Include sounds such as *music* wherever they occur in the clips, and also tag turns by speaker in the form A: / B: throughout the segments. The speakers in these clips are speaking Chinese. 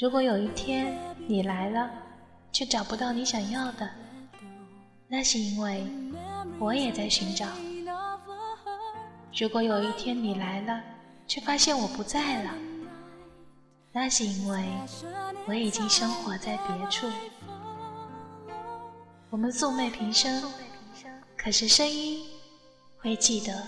A: 如果有一天你来了，却找不到你想要的，那是因为我也在寻找。如果有一天你来了，却发现我不在了，那是因为我已经生活在别处。我们素昧平生，可是声音会记得。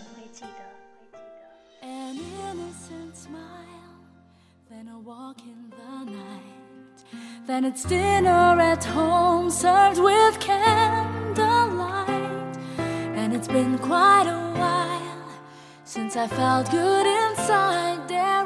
B: Then it's dinner at home served with candlelight. And it's been quite a while since I felt good inside. Dare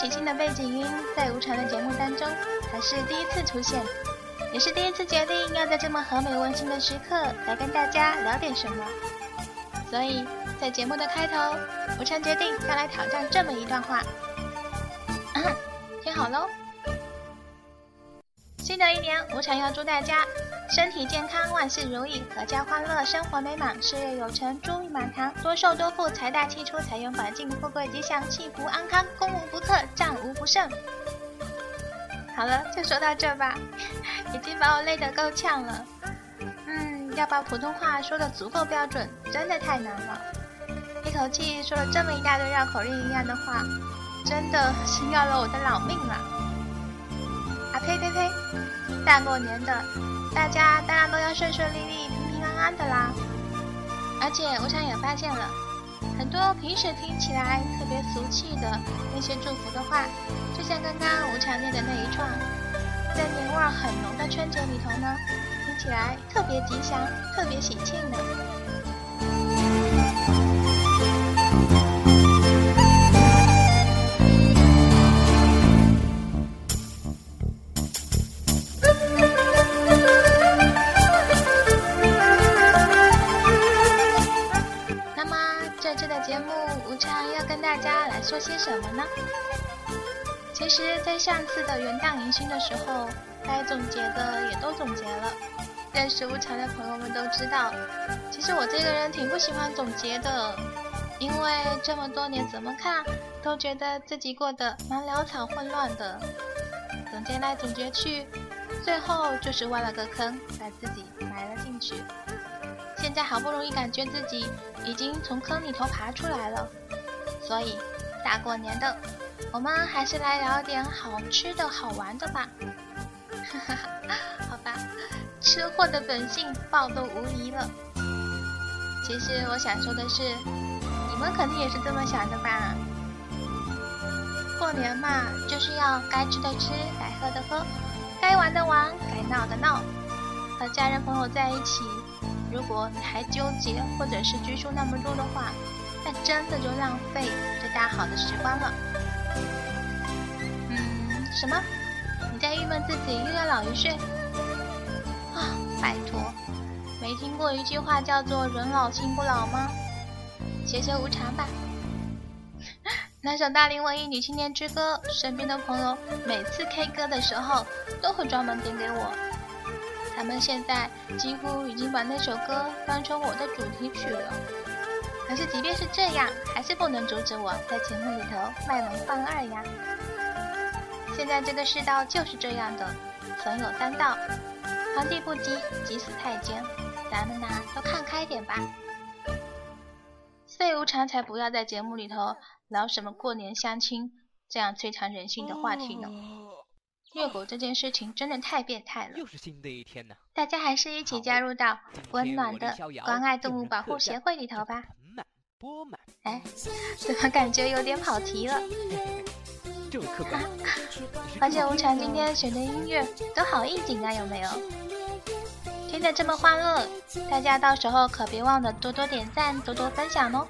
A: 喜庆的背景音，在无常的节目当中还是第一次出现，也是第一次决定要在这么和美温馨的时刻来跟大家聊点什么。所以在节目的开头，无常决定要来挑战这么一段话。听好喽！新的一年，无常要祝大家身体健康，万事如意，阖家欢乐，生活美满，事业有成，珠玉满堂，多寿多富，财大气粗，财源广进，富贵吉祥，幸福安康，攻无不克，战无不胜。好了，就说到这吧，已经把我累得够呛了。嗯，要把普通话说得足够标准，真的太难了。一口气说了这么一大堆绕口令一样的话，真的是要了我的老命了。啊呸呸呸！大过年的，大家当然都要顺顺利利、平平安安的啦。而且我想也发现了，很多平时听起来特别俗气的那些祝福的话，就像刚刚吴常念的那一串，在年味儿很浓的春节里头呢，听起来特别吉祥、特别喜庆的。些什么呢？其实，在上次的元旦迎新的时候，该总结的也都总结了。认识无常的朋友们都知道，其实我这个人挺不喜欢总结的，因为这么多年怎么看都觉得自己过得蛮潦草混乱的。总结来总结去，最后就是挖了个坑，把自己埋了进去。现在好不容易感觉自己已经从坑里头爬出来了，所以大过年的，我们还是来聊点好吃的好玩的吧。哈哈哈，好吧，吃货的本性暴露无遗了。其实我想说的是，你们肯定也是这么想的吧？过年嘛，就是要该吃的吃，该喝的喝，该玩的玩，该闹的闹，和家人朋友在一起。如果你还纠结或者是拘束那么多的话，那真的就浪费这大好的时光了。嗯，什么？你在郁闷自己又要老一岁？啊，拜托，没听过一句话叫做“人老心不老”吗？学学无常吧。*laughs* 那首大龄文艺女青年之歌，身边的朋友每次 K 歌的时候都会专门点给我。他们现在几乎已经把那首歌当成我的主题曲了。可是即便是这样，还是不能阻止我在节目里头卖萌放二呀。现在这个世道就是这样的，损有三道：皇帝不急，急死太监。咱们呐，都看开点吧。岁无常才不要在节目里头聊什么过年相亲这样摧残人性的话题呢。虐狗这件事情真的太变态了。
C: 又是新的一天呢。
A: 大家还是一起加入到温暖的关爱动物保护协会里头吧。哎，怎么感觉有点跑题了？*laughs* *laughs* 而且无常今天选的音乐都好应景啊，有没有？听得这么欢乐，大家到时候可别忘了多多点赞、多多分享哦。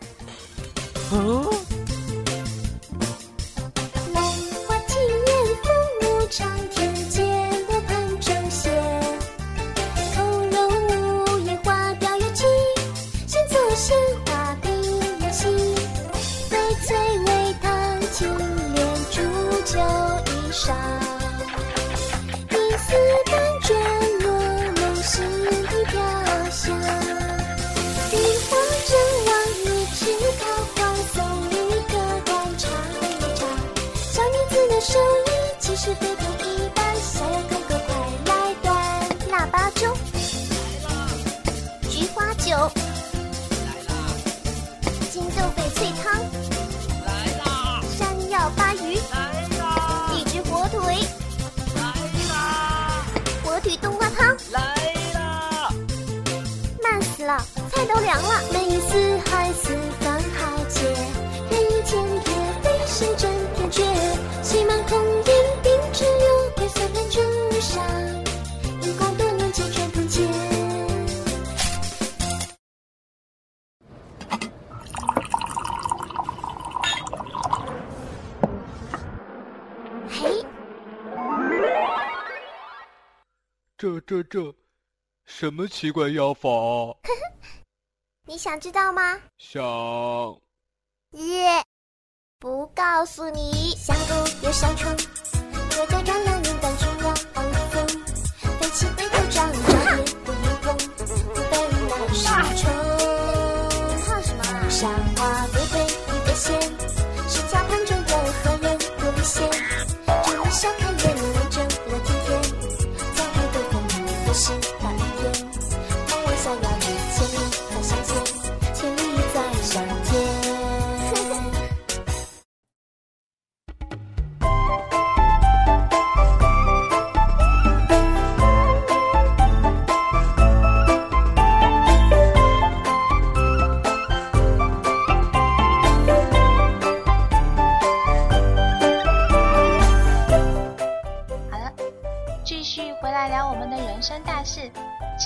D: 手艺其实并不一般，想要看个快来端，腊八粥，菊花酒，金豆翡翠汤，山药鲅鱼，一只火腿，火腿冬瓜汤，慢死了，菜都凉了。欢迎四海四方豪杰，人以千叠，飞身震天阙。
C: 这这这，什么奇怪药法？*laughs*
D: 你想知道吗？
C: 想。
D: 耶，不告诉你。香菇有小虫，我在转了云淡群鸟放风，飞起回头张张脸不眼红，不被那是虫。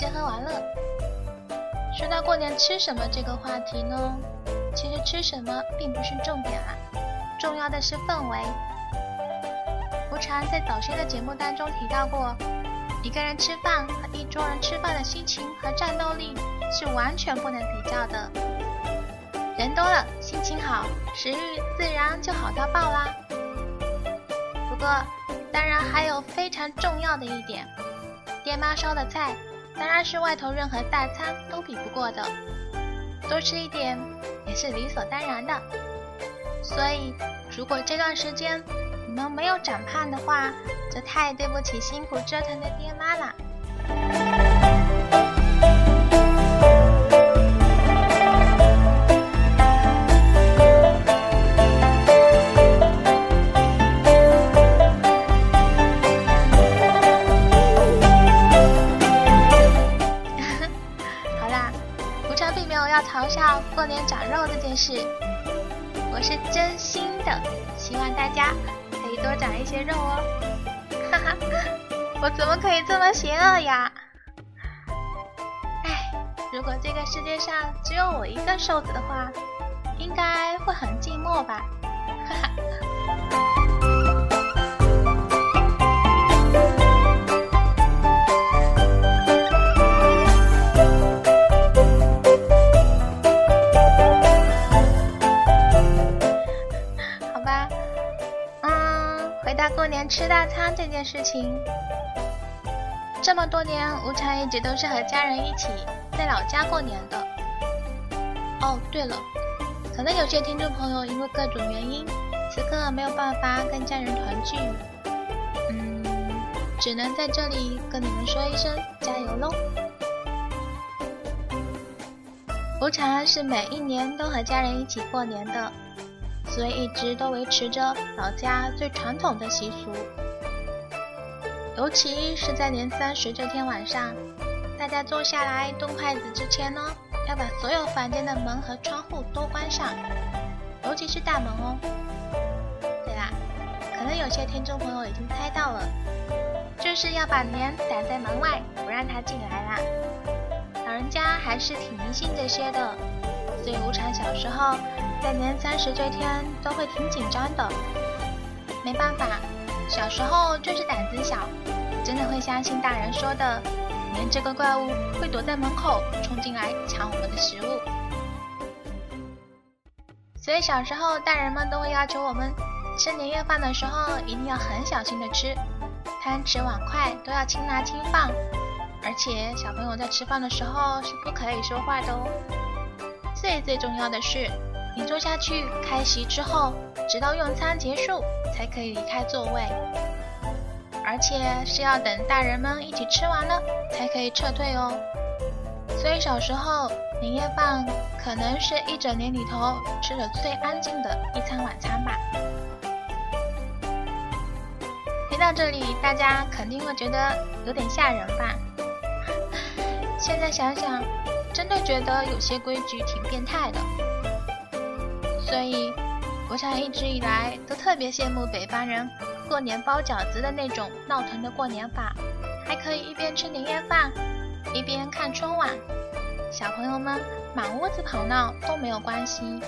D: 吃喝玩乐，说到过年
A: 吃什么这个话题呢？其实吃什么并不是重点啦，重要的是氛围。吴常在早先的节目当中提到过，一个人吃饭和一桌人吃饭的心情和战斗力是完全不能比较的。人多了，心情好，食欲自然就好到爆啦。不过，当然还有非常重要的一点，爹妈烧的菜。当然是外头任何大餐都比不过的，多吃一点也是理所当然的。所以，如果这段时间你们没有长胖的话，就太对不起辛苦折腾的爹妈了。过年长肉这件事，我是真心的，希望大家可以多长一些肉哦。哈哈，我怎么可以这么邪恶呀？哎，如果这个世界上只有我一个瘦子的话，应该会很寂寞吧？哈哈。吃大餐这件事情，这么多年，无常一直都是和家人一起在老家过年的。哦，对了，可能有些听众朋友因为各种原因，此刻没有办法跟家人团聚，嗯，只能在这里跟你们说一声加油喽！无常是每一年都和家人一起过年的，所以一直都维持着老家最传统的习俗。尤其是在年三十这天晚上，大家坐下来动筷子之前呢，要把所有房间的门和窗户都关上，尤其是大门哦。对啦，可能有些听众朋友已经猜到了，就是要把年挡在门外，不让他进来啦。老人家还是挺迷信这些的，所以无常小时候在年三十这天都会挺紧张的。没办法，小时候就是胆子小，真的会相信大人说的，年这个怪物会躲在门口冲进来抢我们的食物。所以小时候大人们都会要求我们吃年夜饭的时候一定要很小心的吃，汤匙碗筷都要轻拿轻放。而且小朋友在吃饭的时候是不可以说话的哦。最最重要的是，你坐下去开席之后，直到用餐结束才可以离开座位，而且是要等大人们一起吃完了才可以撤退哦。所以小时候年夜饭可能是一整年里头吃的最安静的一餐晚餐吧。听到这里，大家肯定会觉得有点吓人吧？*laughs* 现在想想，真的觉得有些规矩挺变态的。所以，我想一直以来都特别羡慕北方人过年包饺子的那种闹腾的过年法，还可以一边吃年夜饭，一边看春晚。小朋友们满屋子跑闹都没有关系。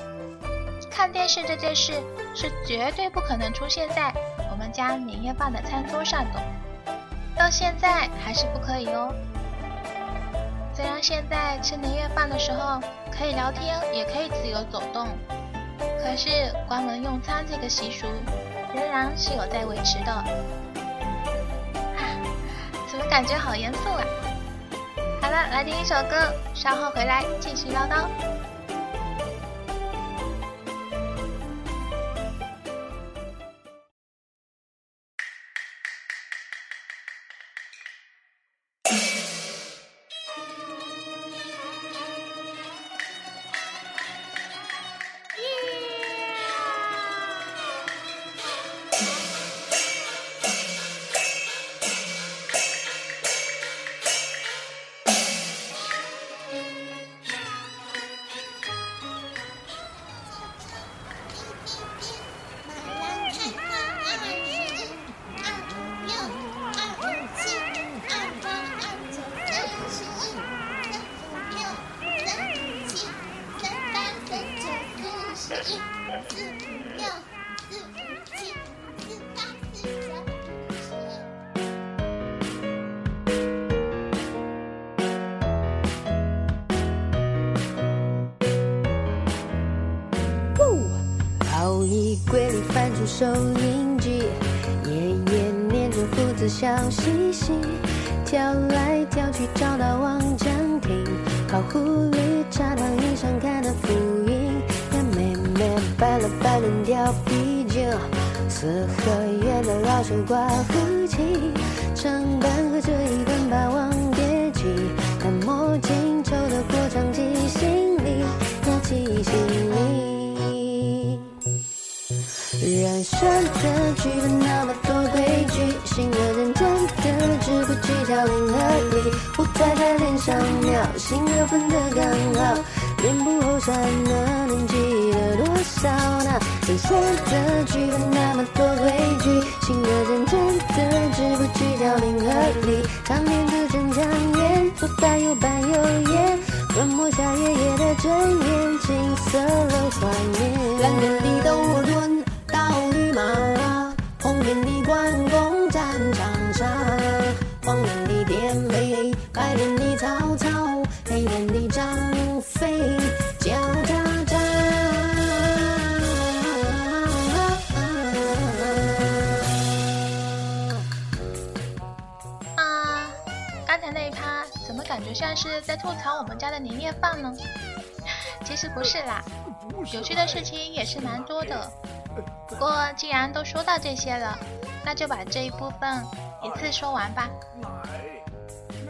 A: 看电视这件事是绝对不可能出现在我们家年夜饭的餐桌上的，到现在还是不可以哦。虽然现在吃年夜饭的时候可以聊天，也可以自由走动，可是关门用餐这个习俗仍然是有在维持的。*sighs* 怎么感觉好严肃啊？好了，来听一首歌，稍后回来继续唠叨。
E: 收音机，爷爷念着父子笑嘻嘻，跳来跳去找到望江亭，烤狐狸茶汤椅上看的福音，跟妹妹摆了摆轮调啤酒，四合院的老水挂胡琴，唱，上描，心的分得刚好，脸部后山呢能记得多少呢？人生的剧本那么多规矩，心的认真的只不计较零和一，场面字正腔圆，左带右板右眼，吞没下爷爷的真言，金色了怀念，蓝天里斗张飞叫喳喳。
A: 啊，刚才那一趴怎么感觉像是在吐槽我们家的年夜饭呢？*laughs* 其实不是啦，有趣的事情也是蛮多的。不过既然都说到这些了，那就把这一部分一次说完吧。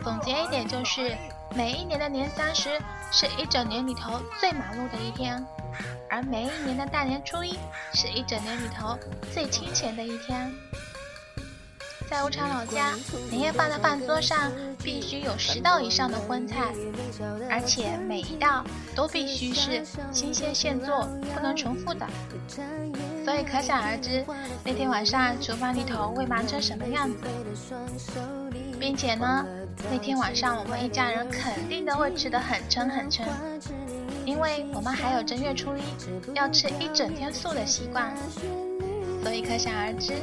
A: 总结一点就是，每一年的年三十是一整年里头最忙碌的一天，而每一年的大年初一是一整年里头最清闲的一天。在无常老家，年夜饭的饭桌上必须有十道以上的荤菜，而且每一道都必须是新鲜现做，不能重复的。所以可想而知，那天晚上厨房里头会忙成什么样子。并且呢，那天晚上我们一家人肯定都会吃得很撑很撑，因为我们还有正月初一要吃一整天素的习惯，所以可想而知。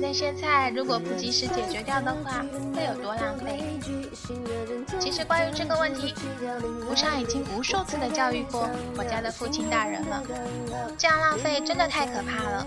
A: 那些菜如果不及时解决掉的话，会有多浪费？其实关于这个问题，吴常已经无数次的教育过我家的父亲大人了。这样浪费真的太可怕了。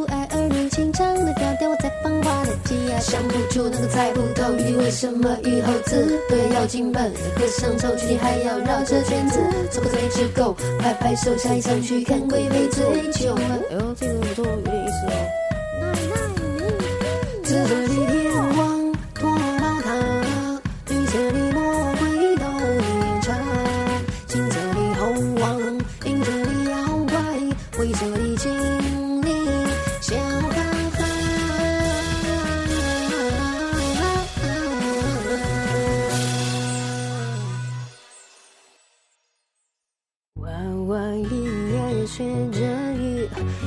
E: 爱儿女情长的调调，我在繁华的鸡呀，想不出那个猜不透，玉帝为什么以后子对要进门，和尚抽取还要绕着圈子，走不走一只狗，拍拍手，下一场去看贵妃。追求了，哎呦，这个不错，有点意思哦。紫色的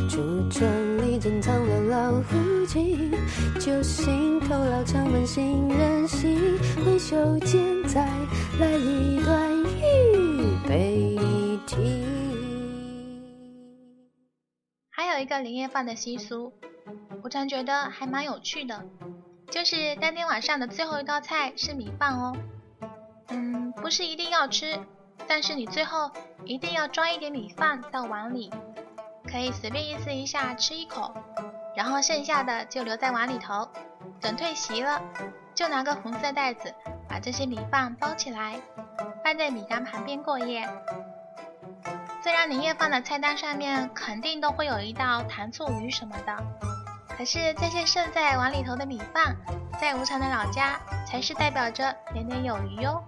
E: 竹窗里珍藏了老狐精，酒醒头老长门新人戏，挥袖间再来一段预备题。
A: 还有一个年夜饭的习俗，我常觉得还蛮有趣的，就是当天晚上的最后一道菜是米饭哦。嗯，不是一定要吃，但是你最后一定要装一点米饭到碗里。可以随便意思一下吃一口，然后剩下的就留在碗里头。等退席了，就拿个红色袋子把这些米饭包起来，放在米缸旁边过夜。虽然年夜饭的菜单上面肯定都会有一道糖醋鱼什么的，可是这些剩在碗里头的米饭，在无常的老家才是代表着年年有余哟。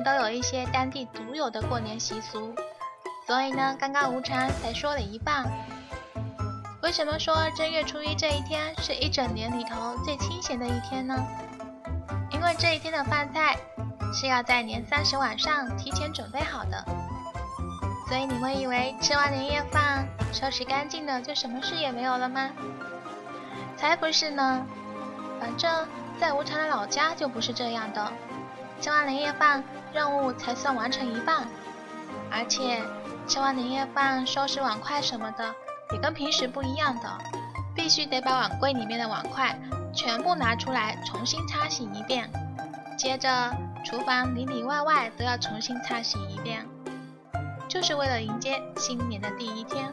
A: 都有一些当地独有的过年习俗，所以呢，刚刚无常才说了一半。为什么说正月初一这一天是一整年里头最清闲的一天呢？因为这一天的饭菜是要在年三十晚上提前准备好的，所以你会以为吃完年夜饭收拾干净了就什么事也没有了吗？才不是呢！反正在无常的老家就不是这样的，吃完年夜饭。任务才算完成一半，而且吃完年夜饭收拾碗筷什么的也跟平时不一样的，必须得把碗柜里面的碗筷全部拿出来重新擦洗一遍，接着厨房里里外外都要重新擦洗一遍，就是为了迎接新年的第一天。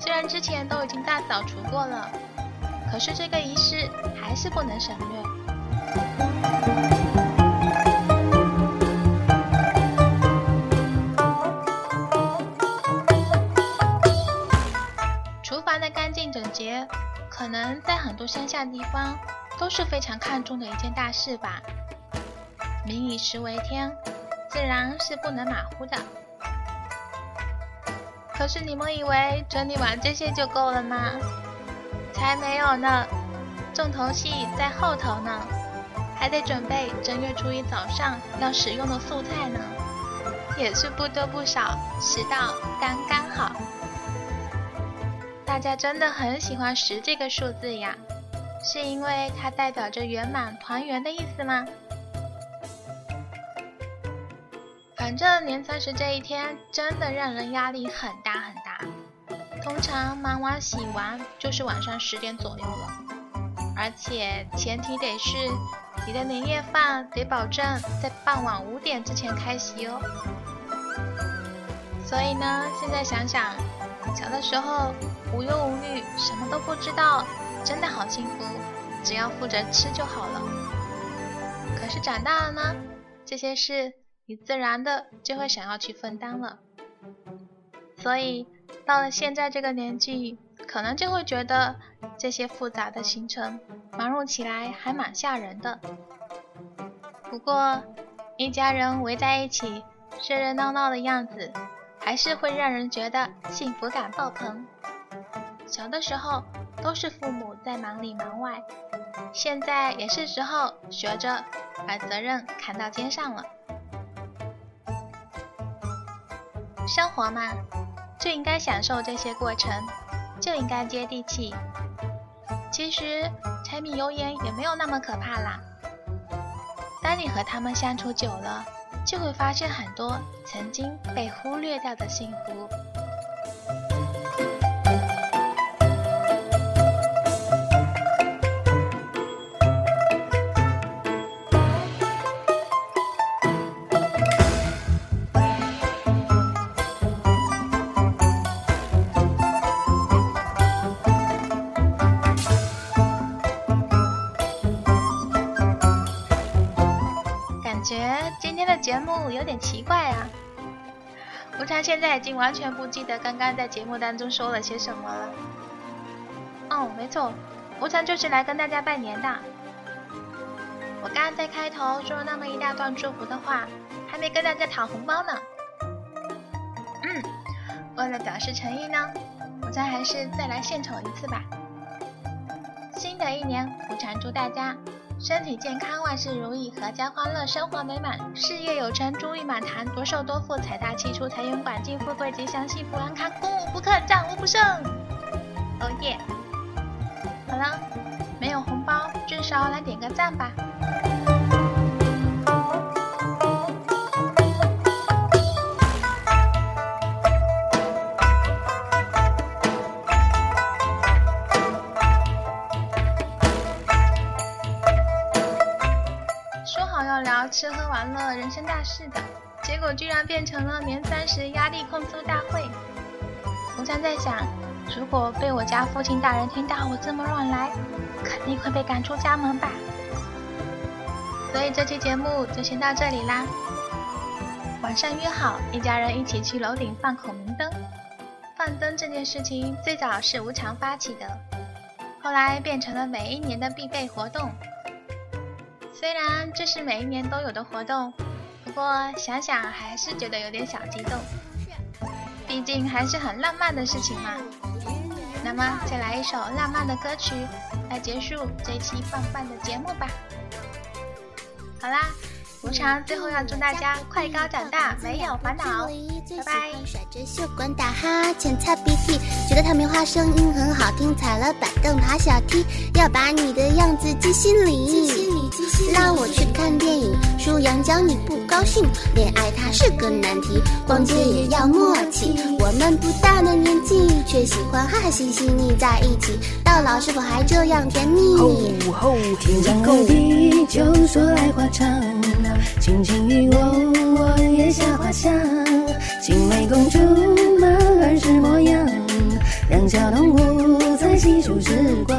A: 虽然之前都已经大扫除过了，可是这个仪式还是不能省略。能在很多乡下地方都是非常看重的一件大事吧。民以食为天，自然是不能马虎的。可是你们以为整理完这些就够了吗？才没有呢，重头戏在后头呢，还得准备正月初一早上要使用的素菜呢，也是不多不少，食道刚刚好。大家真的很喜欢十这个数字呀？是因为它代表着圆满团圆的意思吗？反正年三十这一天真的让人压力很大很大。通常忙完洗完就是晚上十点左右了，而且前提得是你的年夜饭得保证在傍晚五点之前开席哦。所以呢，现在想想，小的时候无忧无虑，什么都不知道。真的好幸福，只要负责吃就好了。可是长大了呢，这些事你自然的就会想要去分担了。所以到了现在这个年纪，可能就会觉得这些复杂的行程忙碌起来还蛮吓人的。不过一家人围在一起，热热闹闹的样子，还是会让人觉得幸福感爆棚。小的时候。都是父母在忙里忙外，现在也是时候学着把责任扛到肩上了。生活嘛，就应该享受这些过程，就应该接地气。其实柴米油盐也没有那么可怕啦。当你和他们相处久了，就会发现很多曾经被忽略掉的幸福。节目有点奇怪啊！吴常现在已经完全不记得刚刚在节目当中说了些什么了。哦，没错，吴常就是来跟大家拜年的。我刚刚在开头说了那么一大段祝福的话，还没跟大家讨红包呢。嗯，为了表示诚意呢，我常还是再来献丑一次吧。新的一年，吴常祝大家。身体健康，万事如意，阖家欢乐，生活美满，事业有成，珠玉满堂，多寿多福，财大气粗，财源广进，富贵吉祥，幸福安康，攻无不克，战无不胜。哦耶！好了，没有红包，至少来点个赞吧。吃喝玩乐，人生大事的结果居然变成了年三十压力控诉大会。我常在想，如果被我家父亲大人听到我这么乱来，肯定会被赶出家门吧。所以这期节目就先到这里啦。晚上约好一家人一起去楼顶放孔明灯。放灯这件事情最早是无偿发起的，后来变成了每一年的必备活动。虽然这是每一年都有的活动，不过想想还是觉得有点小激动，毕竟还是很浪漫的事情嘛。那么再来一首浪漫的歌曲来结束这期棒棒的节目吧。好啦。无常最后要祝大家快高长大，没有烦恼，拜拜。甩着袖管打哈欠擦鼻涕，觉得唐棉花声音很好听，踩了板凳爬小梯，要把你的样子记心里。让我去看电影，数羊角你不高兴，恋爱它是个难题，逛街也要默契。我们不大的年纪，却喜欢哈哈嘻嘻腻在一起，到老是否还这样甜蜜？吼吼，天长地久，说来话长。轻轻一吻，我也下花香。青梅公主嘛，儿时模样，两小动物在细数时光。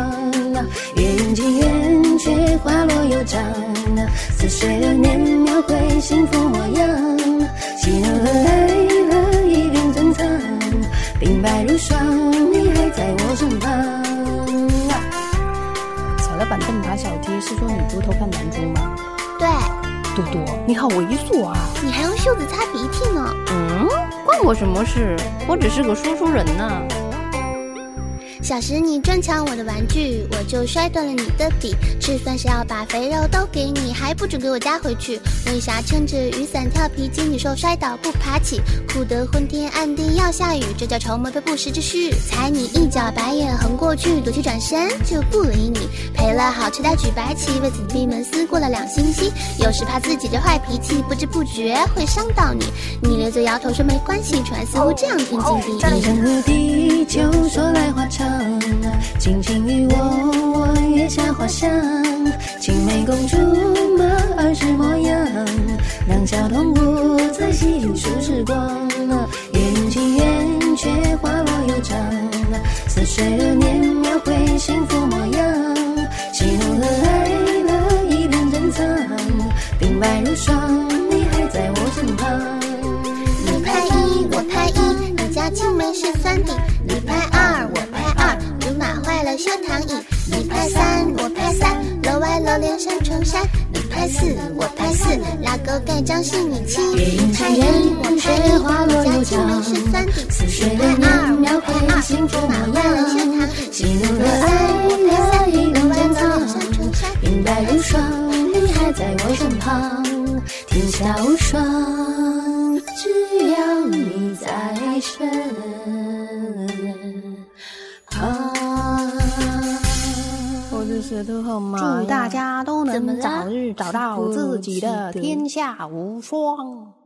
A: 月圆近圆缺，花落又长。似水流年，描绘幸福模样。喜怒和哀乐一并珍藏，鬓白如霜，你还在我身旁。
F: 踩了板凳爬小梯，是说女猪偷看男猪吗？
G: 对。
F: 多多，你好猥琐啊！
G: 你还用袖子擦鼻涕呢？
F: 嗯，关我什么事？我只是个说书人呢。
G: 小时你专抢我的玩具，我就摔断了你的笔。吃饭时要把肥肉都给你，还不准给我夹回去。为啥撑着雨伞跳皮筋，你说摔倒不爬起？哭得昏天暗地要下雨，这叫筹谋被不时之需。踩你一脚，白眼横过去，赌气转身就不理你。赔了好吃的举白旗，为此闭门思过了两星期。有时怕自己这坏脾气，不知不觉会伤到你。你咧嘴摇头说没关系，传似乎这样天经地义。
E: 天上的地球说来话长，轻轻与我，我月下花香。青梅公主马，儿时模样，两小动物在细数时光。缘起缘却花落又长，似水流年描绘幸福模样。喜怒了爱了，一脸珍藏，鬓白如霜，你还在我身旁。
G: 你拍一，我拍一，你家青梅是酸的。你拍二，我拍二，竹马坏了修躺椅。你拍三，我拍三，楼外楼连三重山。你拍四，我拍四，拉钩盖章是你亲。你拍一，我拍一，你家青梅是酸的。你拍二，我拍二，竹马坏了修躺椅。
E: 喜怒
G: 你
E: 了
G: 拍三，我拍，三，楼外楼连，三重山。
E: 鬓白如霜，你还在我身旁，天下无双，只要你在身
F: 舌头好麻
B: 祝大家都能早日找到自己的天下无双。